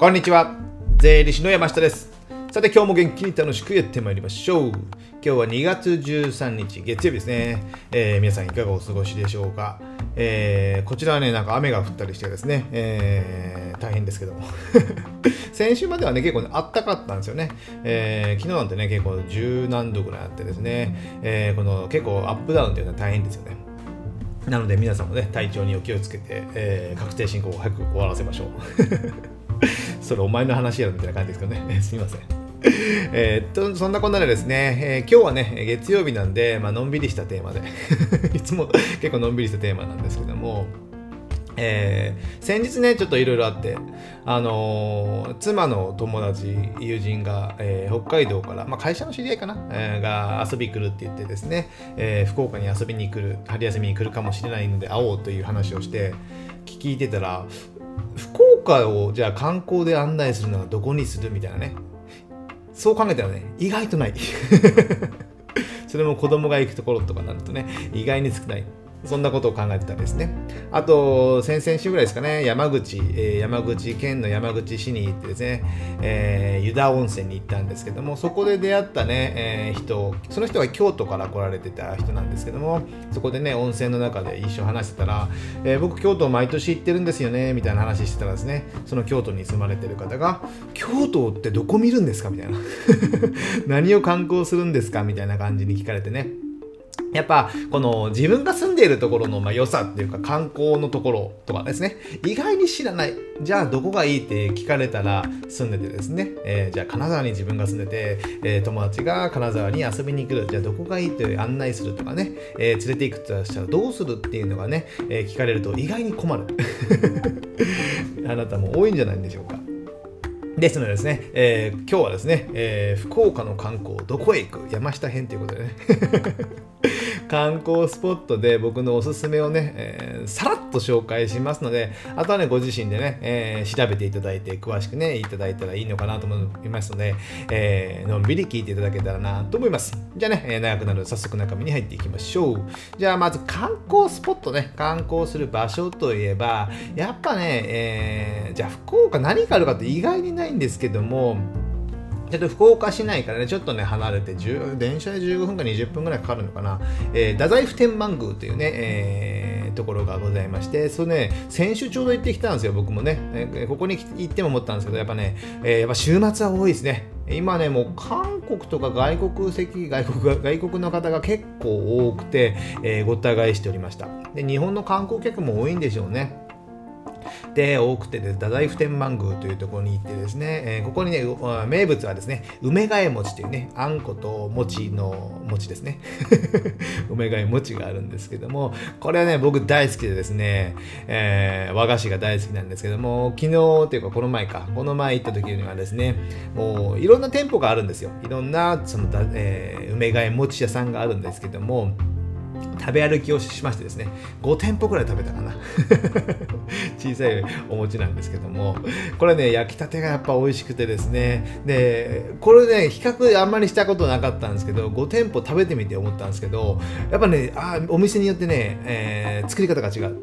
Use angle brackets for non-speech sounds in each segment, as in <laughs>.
こんにちは。税理士の山下です。さて今日も元気に楽しくやってまいりましょう。今日は2月13日月曜日ですね、えー、皆さんいかがお過ごしでしょうか、えー、こちらはねなんか雨が降ったりしてですね、えー、大変ですけども。<laughs> 先週まではね結構ねあったかったんですよね、え昨日なんてね結構十何度ぐらいあってですね、えこの結構アップダウンっていうのは大変ですよね。なので皆さんもね体調にお気をつけて、え確定申告を早く終わらせましょう。それお前の話やろみたいな感じですけどね。<laughs> すみません。えっと、そんなこんなでですね、えー、今日はね、月曜日なんで、まあのんびりしたテーマで <laughs> いつも結構のんびりしたテーマなんですけども、えー、先日ね、ちょっといろいろあって、あのー、妻の友達、友人が、えー、北海道から、まあ、会社の知り合いかな、えー、が遊び来るって言ってですね、え福岡に遊びに来る、春休みに来るかもしれないので会おうという話をして、聞いてたら、福岡をじゃあ観光で案内するのはどこにするみたいなね。そう考えたらね意外とない。<laughs> それも子供が行くところとかになるとね意外に少ない。そんなことを考えてたんですね。あと、先々週ぐらいですかね、山口、えー、山口県の山口市に行ってですね、えー、湯田温泉に行ったんですけども、そこで出会ったね、えー、人、その人は京都から来られてた人なんですけども、そこでね、温泉の中で一緒話してたら、えー、僕、京都毎年行ってるんですよね、みたいな話してたらですね、その京都に住まれてる方が、京都ってどこ見るんですか？みたいな。<laughs> 何を観光するんですか？みたいな感じに聞かれてね。やっぱこの自分が住んでいるところのまあ良さっていうか観光のところとかですね。意外に知らない。じゃあどこがいいって聞かれたら住んでてですね、えー、じゃあ金沢に自分が住んでて、えー、友達が金沢に遊びに来る。じゃあどこがいいって案内するとかね、えー、連れて行くとしたらどうするっていうのがね、え聞かれると意外に困る。<laughs> あなたも多いんじゃないんでしょうか。ですのでですね、えー、今日はですね、えー、福岡の観光どこへ行く？山下編ということでね。観光スポットで僕のおすすめをね、えー、さらっと紹介しますので、あとはね、ご自身でね、えー、調べていただいて、詳しくね、いただいたらいいのかなと思いますので、えー、のんびり聞いていただけたらなと思います。じゃあね、え長くなる早速中身に入っていきましょう。じゃあまず観光スポットね、観光する場所といえば、やっぱね、えじゃあ福岡何があるかって意外にないんですけども、ちょっと福岡市内からね、ちょっとね、離れて、電車で15分か20分ぐらいかかるのかな、えー、太宰府天満宮というね、えー、ところがございまして、それね、先週ちょうど行ってきたんですよ、僕もね。え、ここに行っても思ったんですけど、やっぱね、えー、やっぱ週末は多いですね。今ね、もう韓国とか外国籍、外国外国の方が結構多くて、え、ごった返しておりましたで。日本の観光客も多いんでしょうね。で多くてで太宰府天満宮というところに行ってですね、えー、ここにね名物はですね梅替え餅というねあんこと餅の餅ですね。<laughs> 梅替え餅があるんですけどもこれはね僕大好きでですね、えー、和菓子が大好きなんですけども昨日というかこの前かこの前行った時にはですねもういろんな店舗があるんですよ。いろんなその、えー、梅替え餅屋さんがあるんですけども食べ歩きをしましてですね5店舗ぐらい食べたかな。<laughs> 小さいお餅なんですけども。これね焼きたてがやっぱ美味しくてですね。でこれね比較あんまりしたことなかったんですけど5店舗食べてみて思ったんですけどやっぱねあお店によってね、えー、作り方が違う。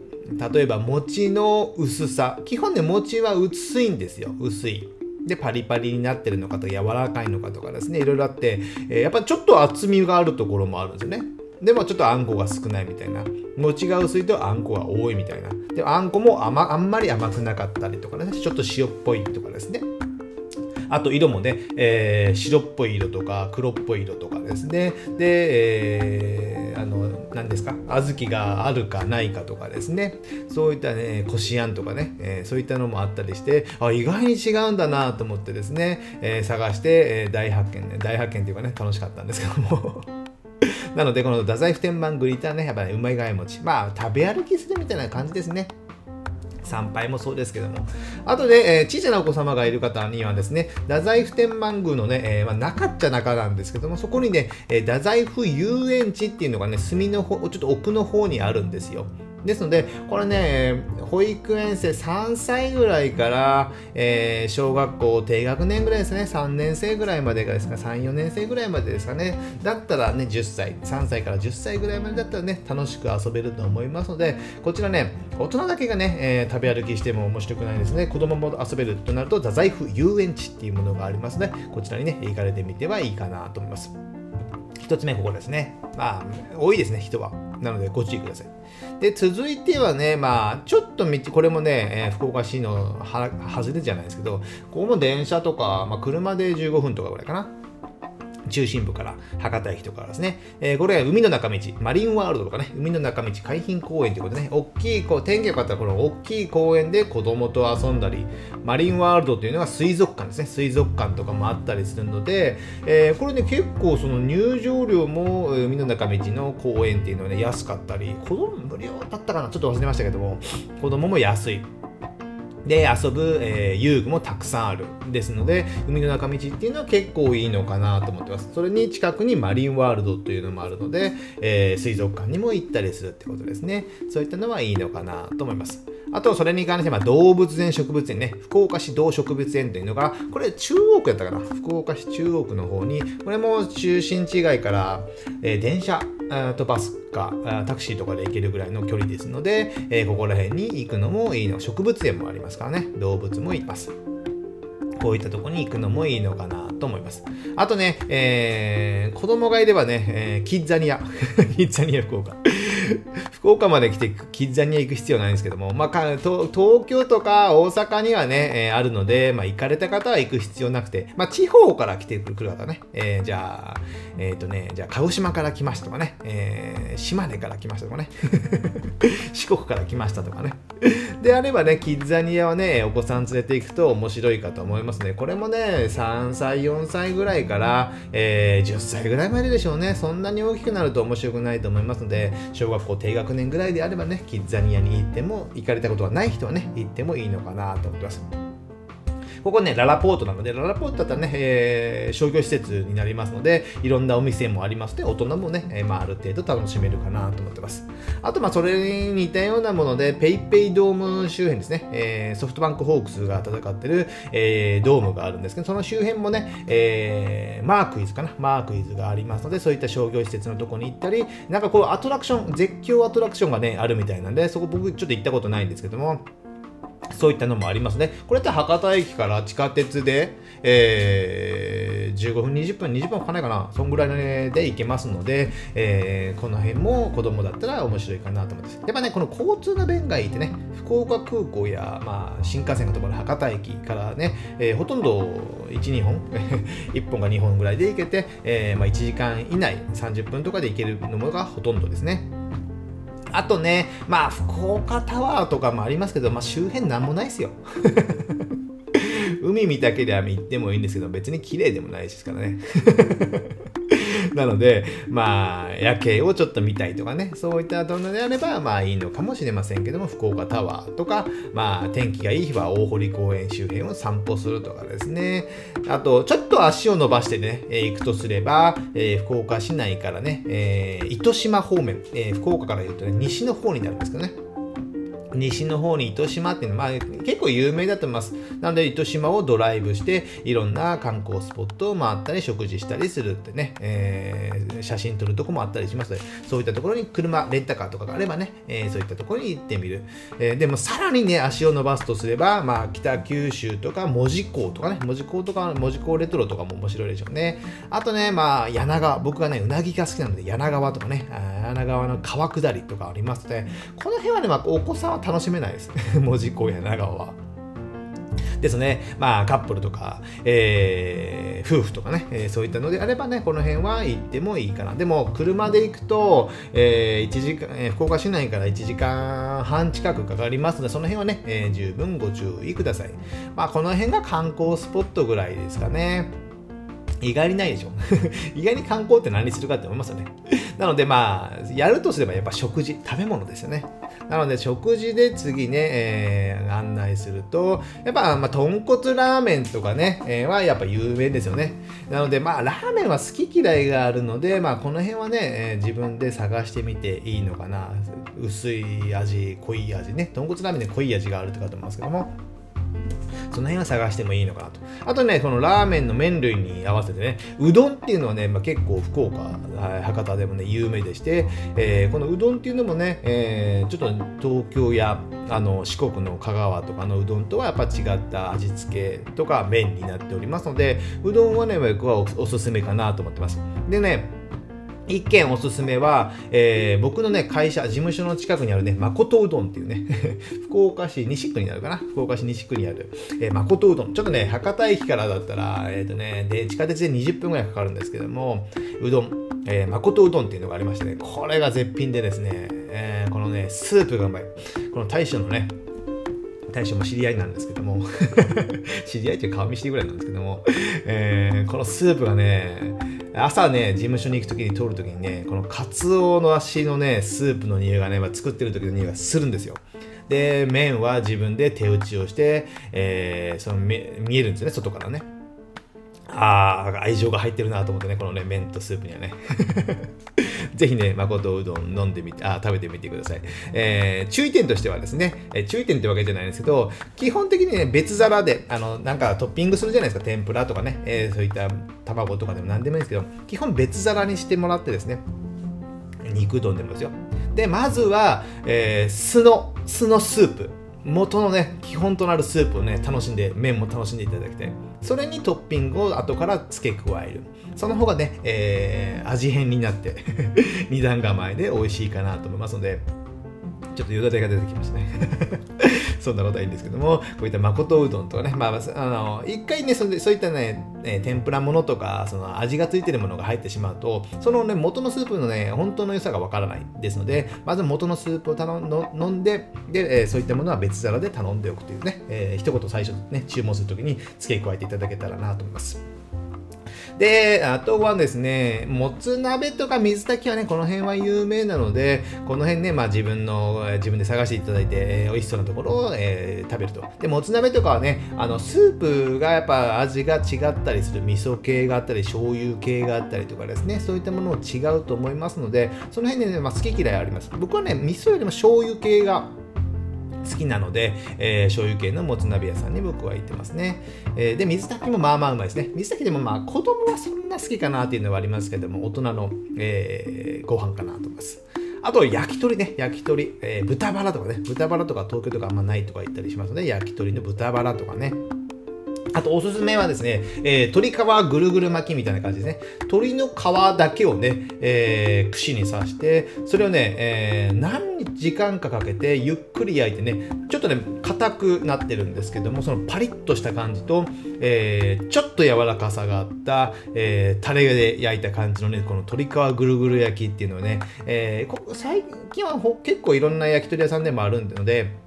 例えば餅の薄さ。基本ね餅は薄いんですよ。薄い。でパリパリになってるのかと柔らかいのかとかですね。いろいろあって、えー、やっぱちょっと厚みがあるところもあるんですよね。でもちょっとあんこが少ないみたいな。餅が薄いとあんこが多いみたいな。であんこも甘あんまり甘くなかったりとかね。ちょっと塩っぽいとかですね。あと色もね、えー、白っぽい色とか黒っぽい色とかですね。で、えー、あの何ですか？小豆があるかないかとかですね。そういったねこしあんとかね、えー、そういったのもあったりしてあ意外に違うんだなと思ってですね、えー、探して、えー、大発見ね。大発見っていうかね楽しかったんですけども。なので、この太宰府天満グリターね、やっぱり、ね、うまいがい餅。まあ、食べ歩きするみたいな感じですね。参拝もそうですけども。あとで、えー、小さなお子様がいる方にはですね、太宰府天満宮のね、えー、まあ、中っちゃ中なんですけども、そこにね、えー、太宰府遊園地っていうのがね、隅の方、ちょっと奥の方にあるんですよ。ですので、これね、保育園生3歳ぐらいから、えー、小学校低学年ぐらいですね、3年生ぐらいまでがですか、3、4年生ぐらいまでですかね、だったらね、10歳、3歳から10歳ぐらいまでだったらね、楽しく遊べると思いますので、こちらね、大人だけがね、えー、食べ歩きしても面白くないですね、子供も遊べるとなると、太宰府遊園地っていうものがありますので、こちらにね、行かれてみてはいいかなと思います。1つ目、ここですね。まあ、多いですね、人は。なので、ご注意ください。で、続いてはね、まあ、ちょっと道、これもね、えー、福岡市のは外れじゃないですけど、ここも電車とか、まあ、車で15分とかぐらいかな。中心部から博多駅とかですね、えー、これは海の中道、マリンワールドとかね、海の中道海浜公園ということでね、大きい、こう天気が良かったらこの大きい公園で子供と遊んだり、マリンワールドというのは水族館ですね、水族館とかもあったりするので、えー、これね、結構その入場料も海の中道の公園っていうのはね、安かったり、子供無料だったかな、ちょっと忘れましたけども、子供も安い。で遊ぶ、えー、遊具もたくさんある。ですので海の中道っていうのは結構いいのかなと思ってます。それに近くにマリンワールドというのもあるので、えー、水族館にも行ったりするってことですね。そういったのはいいのかなと思います。あと、それに関しては動物園植物園ね、福岡市動植物園というのが、これ中央区やったかな、福岡市中央区の方に、これも中心地街から、えー、電車とバスかタクシーとかで行けるぐらいの距離ですので、えー、ここら辺に行くのもいいの。植物園もありますからね。動物もいます。こういったとこに行くのもいいのかなと思います。あとね、えー、子供がいればね、えー、キッザニア。<laughs> キッザニア福岡。<laughs> 福岡まで来てキッザニア行く必要ないんですけども、まあ、東京とか大阪にはね、えー、あるので、まあ、行かれた方は行く必要なくて、まあ、地方から来てくる方ね、えー、じゃあ、えっ、ー、とね、じゃあ、鹿児島から来ましたとかね、えー、島根から来ましたとかね、<laughs> 四国から来ましたとかね。であればね、キッザニアはね、お子さん連れて行くと面白いかと思いますね。これもね、3歳、4歳ぐらいから、えー、10歳ぐらいまででしょうね。そんなに大きくなると面白くないと思いますので、小学校低学年ぐらいであればね、キッザニアに行っても、行かれたことがない人はね、行ってもいいのかなと思ってます。ここね、ララポートなので、ララポートだったらね、えー、商業施設になりますので、いろんなお店もありますので、大人もね、えー、まあ、ある程度楽しめるかなと思ってます。あと、まあ、それに似たようなもので、PayPay ドーム周辺ですね、えー、ソフトバンクホークスが戦ってる、えー、ドームがあるんですけど、その周辺もね、えー、マークイズかな、マークイズがありますので、そういった商業施設のとこに行ったり、なんかこう、アトラクション、絶叫アトラクションがね、あるみたいなんで、そこ僕ちょっと行ったことないんですけども、そういったのもありますね。これって博多駅から地下鉄で、えー、15分、20分、20分かないかな、そんぐらいで行けますので、えー、この辺も子供だったら面白いかなと思います。やっぱね、この交通の便がいいってね、福岡空港や、まあ、新幹線のところ、博多駅からね、えー、ほとんど1、2本、<laughs> 1本か2本ぐらいで行けて、えーまあ、1時間以内、30分とかで行けるのがほとんどですね。あとね、まあ、福岡タワーとかもありますけど、まあ、周辺なんもないですよ。<laughs> 海見たけりゃ行ってもいいんですけど、別に綺麗でもないですからね。なので、まあ、夜景をちょっと見たいとかね、そういったものであれば、まあいいのかもしれませんけども、福岡タワーとか、まあ、天気がいい日は大堀公園周辺を散歩するとかですね。あと、ちょっと足を伸ばしてね、えー、行くとすれば、えー、福岡市内からね、えー、糸島方面、え福岡から言うとね、西の方になるんですけどね。西の方に糸島っていうのは、まあ、結構有名だと思います。なので糸島をドライブしていろんな観光スポットを回ったり食事したりするってね、えー、写真撮るとこもあったりしますので、そういったところに車、レンタカーとかがあればね、えー、そういったところに行ってみる。えー、でもさらにね、足を伸ばすとすれば、まあ、北九州とか門司港とかね、門司港とか、門司港レトロとかも面白いでしょうね。あとね、まあ、柳川、僕はね、うなぎが好きなので、柳川とかね、柳川の川下りとかありますので、この辺はね、まあ、お子さんは楽しめないです。<laughs> 文字工や長尾は。ですね。まあ、カップルとか、えー、夫婦とかね、えー、そういったのであればね、この辺は行ってもいいかな。でも、車で行くと、えー、1時間、えー、福岡市内から1時間半近くかかりますので、その辺はね、えー、十分ご注意ください。まあ、この辺が観光スポットぐらいですかね。意外にないでしょ <laughs> 意外に観光って何するかって思いますよね。なのでまあ、やるとすればやっぱ食事、食べ物ですよね。なので食事で次ね、えー、案内すると、やっぱ、まあ、豚骨ラーメンとかね、えー、はやっぱ有名ですよね。なのでまあ、ラーメンは好き嫌いがあるので、まあ、この辺はね、えー、自分で探してみていいのかな。薄い味、濃い味ね。豚骨ラーメンで濃い味があるとかと思いますけども。その辺は探してもいいのかなと。あとね、このラーメンの麺類に合わせてね、うどんっていうのはね、まあ、結構福岡、博多でもね、有名でして、えー、このうどんっていうのもね、えー、ちょっと東京やあの四国の香川とかのうどんとはやっぱ違った味付けとか麺になっておりますので、うどんはね、僕はおすすめかなと思ってます。でね、一件おすすめは、えー、僕のね、会社、事務所の近くにあるね、誠うどんっていうね、<laughs> 福岡市西区になるかな福岡市西区にある、えー、誠うどん。ちょっとね、博多駅からだったら、えっ、ー、とね、で、地下鉄で20分ぐらいかかるんですけども、うどん、えー、誠うどんっていうのがありましてね、これが絶品でですね、えー、このね、スープがうまい。この大将のね、大将も知り合いなんですけども <laughs> 知り合いっていう顔見知りぐらいなんですけども、えー、このスープがね、朝ね、事務所に行くときに通るときにね、このカツオの足のね、スープの匂いがね、まあ、作ってる時の匂いがするんですよ。で、麺は自分で手打ちをして、えー、その見えるんですよね、外からね。ああ、愛情が入ってるなと思ってね、このね、麺とスープにはね。ぜひね、誠うどん飲んでみて、あ、食べてみてください。えー、注意点としてはですね、えー、注意点ってわけじゃないんですけど、基本的にね、別皿で、あの、なんかトッピングするじゃないですか、天ぷらとかね、えー、そういった卵とかでも何でもいいんですけど、基本別皿にしてもらってですね、肉丼でもですよ。で、まずは、えー、酢の、酢のスープ。元のね基本となるスープをね楽しんで麺も楽しんでいただきたい。それにトッピングを後から付け加える。その方がね、えー、味変になって <laughs> 二段構えで美味しいかなと思いますのでちょっとよだれが出てきましたね <laughs> そんなことはいいんですけども、こういった誠うどんとかね、まあ、あの、一回ね、そそういったね、え天ぷらものとか、その味がついてるものが入ってしまうと、そのね、元のスープのね、本当の良さがわからないですので、まず元のスープを頼んの飲んで、で、え、そういったものは別皿で頼んでおくというね、えー、一言最初ね、注文するときに付け加えていただけたらなと思います。で、あとはですね、もつ鍋とか水炊きはね、この辺は有名なので、この辺ね、まあ自分の、自分で探していただいて、えー、美味しそうなところを、えー、食べると。で、もつ鍋とかはね、あの、スープがやっぱ味が違ったりする、味噌系があったり、醤油系があったりとかですね、そういったものも違うと思いますので、その辺でね、まあ、好き嫌いあります。僕はね、味噌よりも醤油系が好きなので、えー、醤油系のもつ鍋屋さんに僕は行ってますね。えー、で、水炊きもまあまあうまいですね。水炊きでもまあ子供はそんな好きかなっていうのはありますけども、大人の、えー、ご飯かなと思います。あと、焼き鳥ね、焼き鳥、えー、豚バラとかね、豚バラとか東京とかあんまないとか言ったりしますので、焼き鳥の豚バラとかね、あとおすすめはですね、えー、鶏皮ぐるぐる巻きみたいな感じですね。鶏の皮だけをね、えー、串に刺して、それをね、えー、何時間かかけてゆっくり焼いてね、ちょっとね、硬くなってるんですけども、そのパリッとした感じと、えー、ちょっと柔らかさがあった、えー、タレで焼いた感じのね、この鶏皮ぐるぐる焼きっていうのをね、えー、最近は結構いろんな焼き鳥屋さんでもあるので、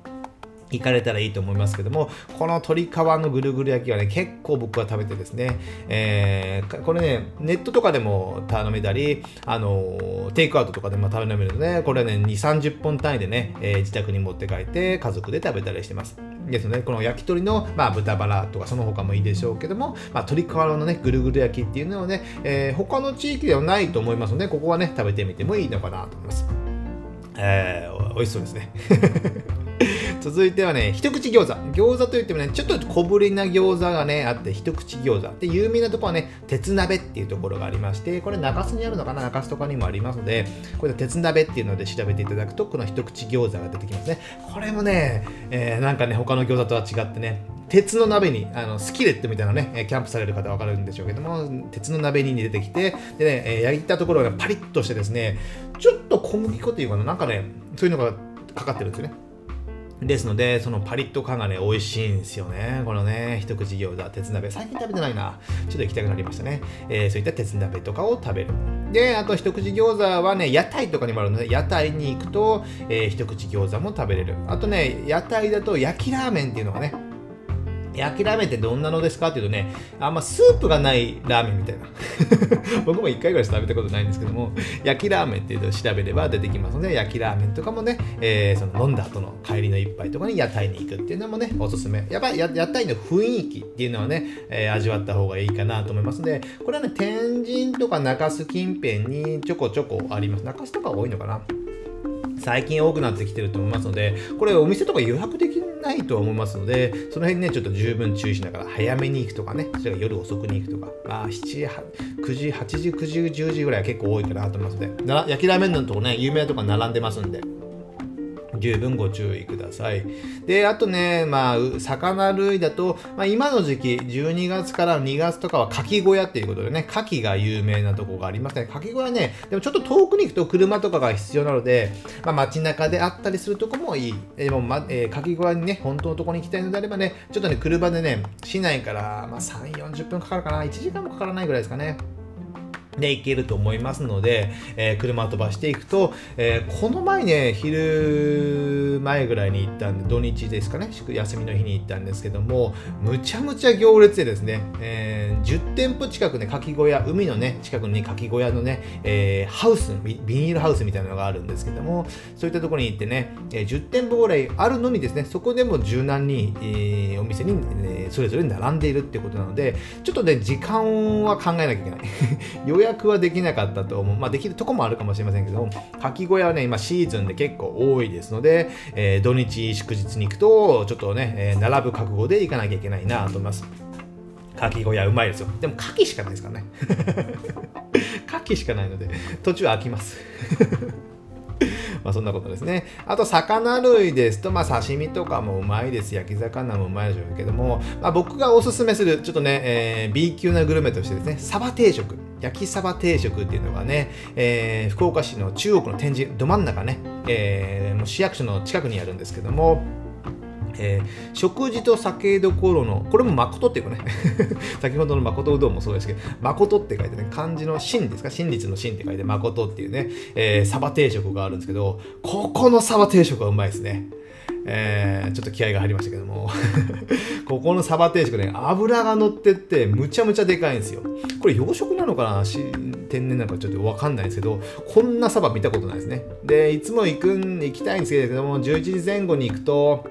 行かれたらいいと思いますけども、この鶏皮のぐるぐる焼きはね、結構僕は食べてですね、えー、これね、ネットとかでも頼めたり、あのテイクアウトとかでも食べられるので、これはね、2、30本単位でね、えー、自宅に持って帰って家族で食べたりしてます。ですので、この焼き鳥の、まあ、豚バラとかその他もいいでしょうけども、まあ、鶏皮のね、ぐるぐる焼きっていうのはね、えー、他の地域ではないと思いますので、ここはね、食べてみてもいいのかなと思います。えー、美味しそうですね。<laughs> 続いてはね、一口餃子。餃子といってもね、ちょっと小ぶりな餃子がね、あって、一口餃子。で、有名なところはね、鉄鍋っていうところがありまして、これ中洲にあるのかな？中洲とかにもありますので、これ鉄鍋っていうので調べていただくと、この一口餃子が出てきますね。これもね、えー、なんかね、他の餃子とは違ってね、鉄の鍋に、あのスキレットみたいなね、キャンプされる方は分かるんでしょうけども、鉄の鍋に出てきて、でね、焼いたところがパリッとしてですね、ちょっと小麦粉っていうかな、なんかね、そういうのがかかってるんですよね。ですので、そのパリッと感がね、美味しいんですよね。このね、一口餃子、鉄鍋。最近食べてないな。ちょっと行きたくなりましたね。えー、そういった鉄鍋とかを食べる。で、あと一口餃子はね、屋台とかにもあるので、屋台に行くと、えー、一口餃子も食べれる。あとね、屋台だと焼きラーメンっていうのがね、焼きラーメンってどんなのですかっていうとね、あんまスープがないラーメンみたいな。<laughs> 僕も1回ぐらいしか食べたことないんですけども、焼きラーメンっていうのを調べれば出てきますので、焼きラーメンとかもね、えー、その飲んだ後の帰りの一杯とかに屋台に行くっていうのもね、おすすめ。やっぱり屋台の雰囲気っていうのはね、えー、味わった方がいいかなと思いますので、これはね、天神とか中洲近辺にちょこちょこあります。中洲とか多いのかな最近多くなってきてると思いますので、これお店とか予約できるないと思いますので、その辺ね、ちょっと十分注意しながら、早めに行くとかね、それから夜遅くに行くとか、まあ、7時、9時、8時、9時、10時ぐらいは結構多いかなと思いますので、焼きラーメンのとこね、有名なとこ並んでますんで、十分ご注意ください。で、あとね、まあ、魚類だと、まあ、今の時期、12月から2月とかは牡蠣小屋っていうことでね、牡蠣が有名なとこがありますね。牡蠣小屋ね、でもちょっと遠くに行くと車とかが必要なので、まあ、街中であったりするとこもいい。でも、まえー、牡蠣小屋にね、本当のとこに行きたいのであればね、ちょっとね、車でね、市内から、まあ、3、40分かかるかな、1時間もかからないぐらいですかね。で行けると思いますので、えー、車飛ばしていくと、えー、この前ね、昼前ぐらいに行ったんで、土日ですかね、休みの日に行ったんですけども、むちゃむちゃ行列でですね、えー、10店舗近くね、かき小屋、海のね、近くにかき小屋のね、え、ハウスビ、ニールハウスみたいなのがあるんですけども、そういったところに行ってね、え、10店舗ぐらいあるのにですね、そこでも柔軟に、え、お店に、ね、それぞれ並んでいるっていうことなので、ちょっとね、時間は考えなきゃいけない。予 <laughs> 約はできなかったと思う。まあ、できるとこもあるかもしれませんけど、かき小屋はね、今シーズンで結構多いですので、えー、土日祝日に行くと、ちょっとね、えー、並ぶ覚悟で行かなきゃいけないなと思います。かき小屋うまいですよ。でも、牡蠣しかないですからね。<laughs> 牡蠣しかないので、途中飽きます。<laughs> まあそんなことですね。あと、魚類ですと、まあ刺身とかもうまいです。焼き魚もうまいでしょうけども、まあ、僕がおすすめする、ちょっとね、えー、B 級なグルメとしてですね、サバ定食。焼きサバ定食っていうのがね、えー、福岡市の中国の天神、ど真ん中ね、えー、もう市役所の近くにあるんですけども、えー、食事と酒どころの、これも誠っていうかね、<laughs> 先ほどの誠うどんもそうですけど、誠って書いてね、漢字の真ですか、真実の真って書いて誠っていうね、えー、サバ定食があるんですけど、ここのサバ定食はうまいですね。えー、ちょっと気合が入りましたけども。<laughs> ここのサバ定食ね油が乗ってってむちゃむちゃでかいんですよ。これ養殖なのかな？天然なのかちょっと分かんないんですけどこんなサバ見たことないですね。でいつも行くん行きたいんですけども11時前後に行くと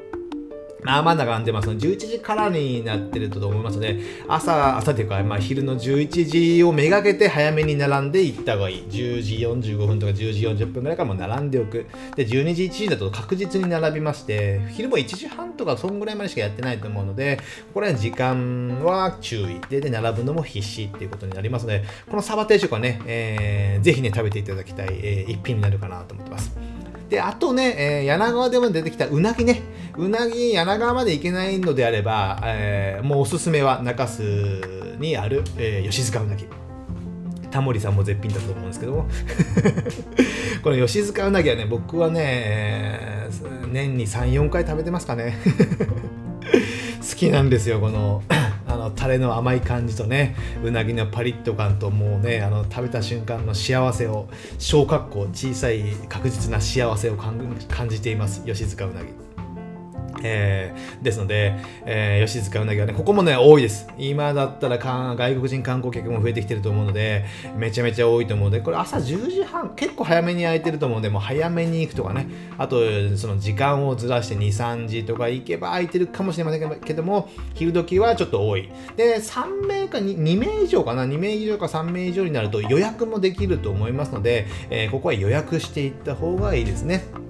まあまだ並んでますので、11時からになってると思いますので、朝、朝というか、まあ昼の11時をめがけて早めに並んで行った方がいい。10時45分とか10時40分ぐらいからも並んでおく。で、12時1時だと確実に並びまして、昼も1時半とかそんぐらいまでしかやってないと思うので、これは時間は注意。で、で並ぶのも必死っていうことになりますので、このサバ定食はね、えー、ぜひね、食べていただきたい、えー、一品になるかなと思ってます。で、あとね、えー、柳川でも出てきたうなぎね。うなぎ、柳川まで行けないのであれば、えー、もうおすすめは中洲にある、えー、吉塚うなぎ。タモリさんも絶品だと思うんですけども <laughs> この吉塚うなぎはね僕はね、年に34回食べてますかね <laughs> 好きなんですよこののタレの甘い感じとねうなぎのパリッと感ともうねあの食べた瞬間の幸せを小格好小さい確実な幸せを感じています吉塚うなぎ。えー、ですので、えー、吉塚うなぎはね、ここもね、多いです。今だったら外国人観光客も増えてきてると思うので、めちゃめちゃ多いと思うので、これ朝10時半、結構早めに空いてると思うので、もう早めに行くとかね、あと、その時間をずらして2、3時とか行けば空いてるかもしれませんけども、昼時はちょっと多い。で、3名か 2, 2名以上かな、2名以上か3名以上になると予約もできると思いますので、えー、ここは予約していった方がいいですね。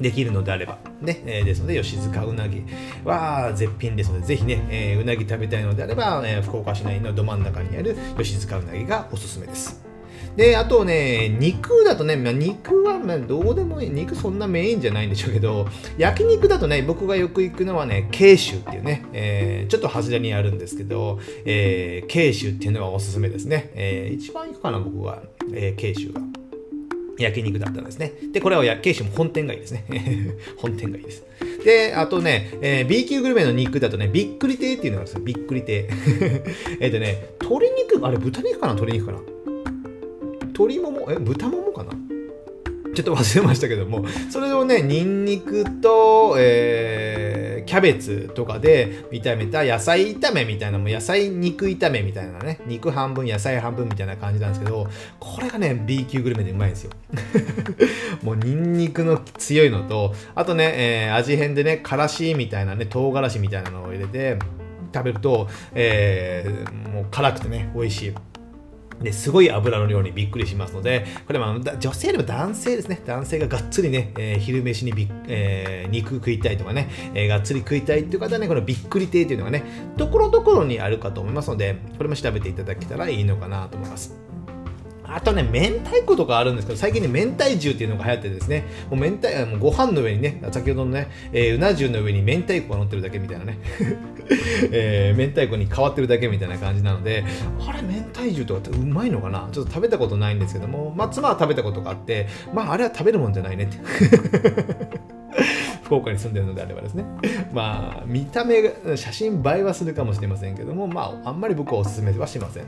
できるのであれば。ね、えー、ですので、吉塚うなぎは絶品ですので、ぜひね、えー、うなぎ食べたいのであれば、えー、福岡市内のど真ん中にある吉塚うなぎがおすすめです。で、あとね、肉だとね、まあ、肉はまあどうでもいい、肉そんなメインじゃないんでしょうけど、焼肉だとね、僕がよく行くのはね、慶州っていうね、えー、ちょっと外れにあるんですけど、えー、慶州っていうのはおすすめですね。えー、一番行くかな、僕は、えー、慶州が。焼肉だったんですね。で、これは慶州も本店がいいですね。<laughs> 本店がいいです。で、あとね、えー、B 級グルメの肉だとね、びっくり亭っていうのがあるんですよ。びっくり亭。<laughs> えっとね、鶏肉、あれ豚肉かな？鶏肉かな？鶏もも、え、豚ももかな？ちょっと忘れましたけども、それをね、ニンニクと、えー、キャベツとかで炒めた野菜炒めみたいな、もう野菜肉炒めみたいなね、肉半分、野菜半分みたいな感じなんですけど、これがね、B 級グルメでうまいんですよ。<laughs> もうニンニクの強いのと、あとね、えー、味変でね、からしみたいなね、唐辛子みたいなのを入れて、食べると、えー、もう辛くてね、美味しい。ねすごい油の量にびっくりしますので、これは女性よりも男性ですね、男性ががっつりね、えー、昼飯にび、えー、肉食いたいとかね、えー、がっつり食いたいっていう方はね、このびっくり亭というのがね、ところどころにあるかと思いますので、これも調べていただけたらいいのかなと思います。あとね、明太子とかあるんですけど、最近ね、明太重っていうのが流行ってですね、もう明太、もうご飯の上にね、先ほどのね、えー、うな重の上に明太子が乗ってるだけみたいなね、<laughs> えー、明太子に変わってるだけみたいな感じなので、あれ、明太重とかってうまいのかな？ちょっと食べたことないんですけども、まあ、妻は食べたことがあって、まあ、あれは食べるもんじゃないねって。<laughs> 福岡に住んでるのであればですね。まあ、見た目、写真映えはするかもしれませんけども、まあ、あんまり僕はおすすめはしません。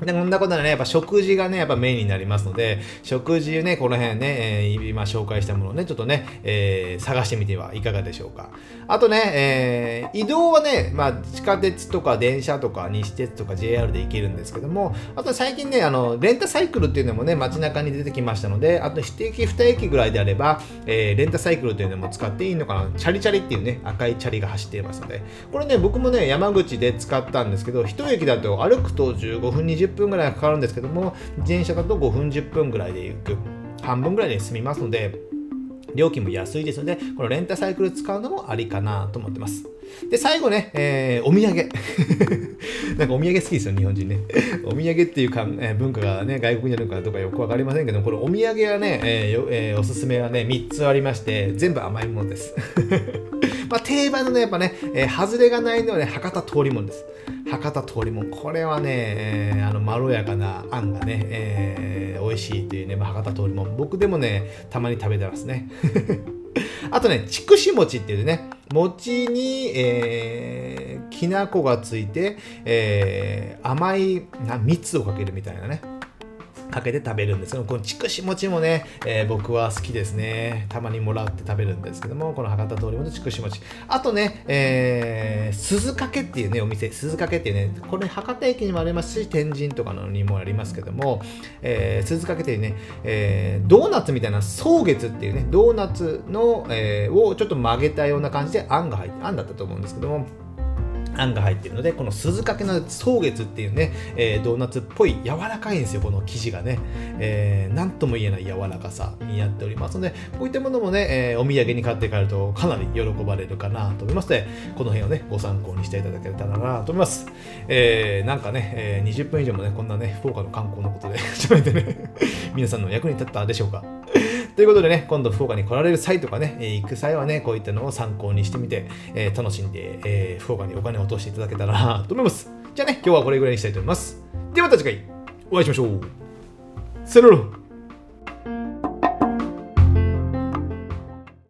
で、こんなことはね、やっぱ食事がね、やっぱメインになりますので、食事ね、この辺ね、えー、今紹介したものをね、ちょっとね、えー、探してみてはいかがでしょうか。あとね、えー、移動はね、まあ、地下鉄とか電車とか西鉄とか JR で行けるんですけども、あと最近ね、あの、レンタサイクルっていうのもね、街中に出てきましたので、あと1駅2駅ぐらいであれば、えー、レンタサイクルというのも使っていいのかな。チャリチャリっていうね、赤いチャリが走っていますので、これね、僕もね、山口で使ったんですけど、1駅だと歩くと15分、20分ぐらいかかるんですけども、自転車だと5分、10分ぐらいで行く。半分ぐらいで済みますので、料金も安いですので、このレンタサイクル使うのもありかなと思ってます。で、最後ね、えー、お土産。<laughs> なんかお土産好きですよ、日本人ね。お土産っていうか、えー、文化がね、外国にあるのかどうかよくわかりませんけど、これお土産はね、えーえー、おすすめはね、3つありまして、全部甘いものです。<laughs> まあ、定番のね、やっぱね、えー、外れがないのはね、博多通りもんです。博多通りも。これはね、あの、まろやかなあんがね、えー、美味しいっていうね、博多通りも。僕でもね、たまに食べてますね。<laughs> あとね、筑紫餅っていうね、餅に、えー、きな粉がついて、えー、甘いな蜜をかけるみたいなね。かけて食べるんですけど、この筑紫餅もね、えー、僕は好きですね。たまにもらって食べるんですけども、この博多通りもの筑紫餅。あとね、えー、鈴掛けっていうね、お店、鈴掛けっていうね、これ博多駅にもありますし、天神とかのにもありますけども、えー、鈴掛けっていうね、えー、ドーナツみたいな草月っていうね、ドーナツの、えー、をちょっと曲げたような感じであんが入って、あんだったと思うんですけども、あんが入ってるのでこの鈴掛の草月っていうね、えー、ドーナツっぽい柔らかいんですよこの生地がね、えー、なんとも言えない柔らかさになっておりますのでこういったものもね、えー、お土産に買って帰るとかなり喜ばれるかなと思いますのでこの辺をねご参考にしていただけたらなと思います、えー、なんかね、えー、20分以上もねこんなね福岡の観光のことで <laughs> 喋ってね皆さんの役に立ったでしょうか。ということでね、今度福岡に来られる際とかね、行く際はね、こういったのを参考にしてみて、え楽しんで、え福岡にお金を落としていただけたらなと思います。じゃあね、今日はこれぐらいにしたいと思います。ではまた次回お会いしましょう。さよなら